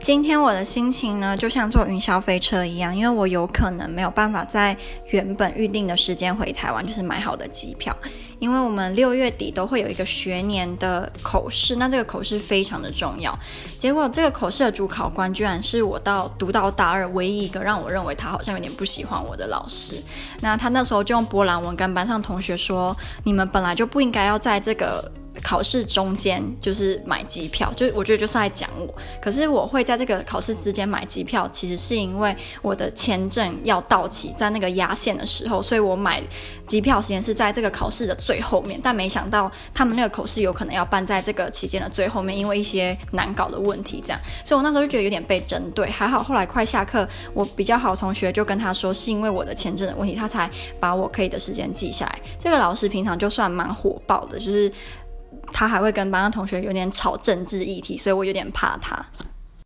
今天我的心情呢，就像坐云霄飞车一样，因为我有可能没有办法在原本预定的时间回台湾，就是买好的机票。因为我们六月底都会有一个学年的口试，那这个口试非常的重要。结果这个口试的主考官居然是我到读到大二唯一一个让我认为他好像有点不喜欢我的老师。那他那时候就用波兰文跟班上同学说：“你们本来就不应该要在这个。”考试中间就是买机票，就我觉得就是在讲我。可是我会在这个考试之间买机票，其实是因为我的签证要到期，在那个压线的时候，所以我买机票时间是在这个考试的最后面。但没想到他们那个口试有可能要办在这个期间的最后面，因为一些难搞的问题这样。所以我那时候就觉得有点被针对。还好后来快下课，我比较好同学就跟他说，是因为我的签证的问题，他才把我可以的时间记下来。这个老师平常就算蛮火爆的，就是。他还会跟班上同学有点吵政治议题，所以我有点怕他。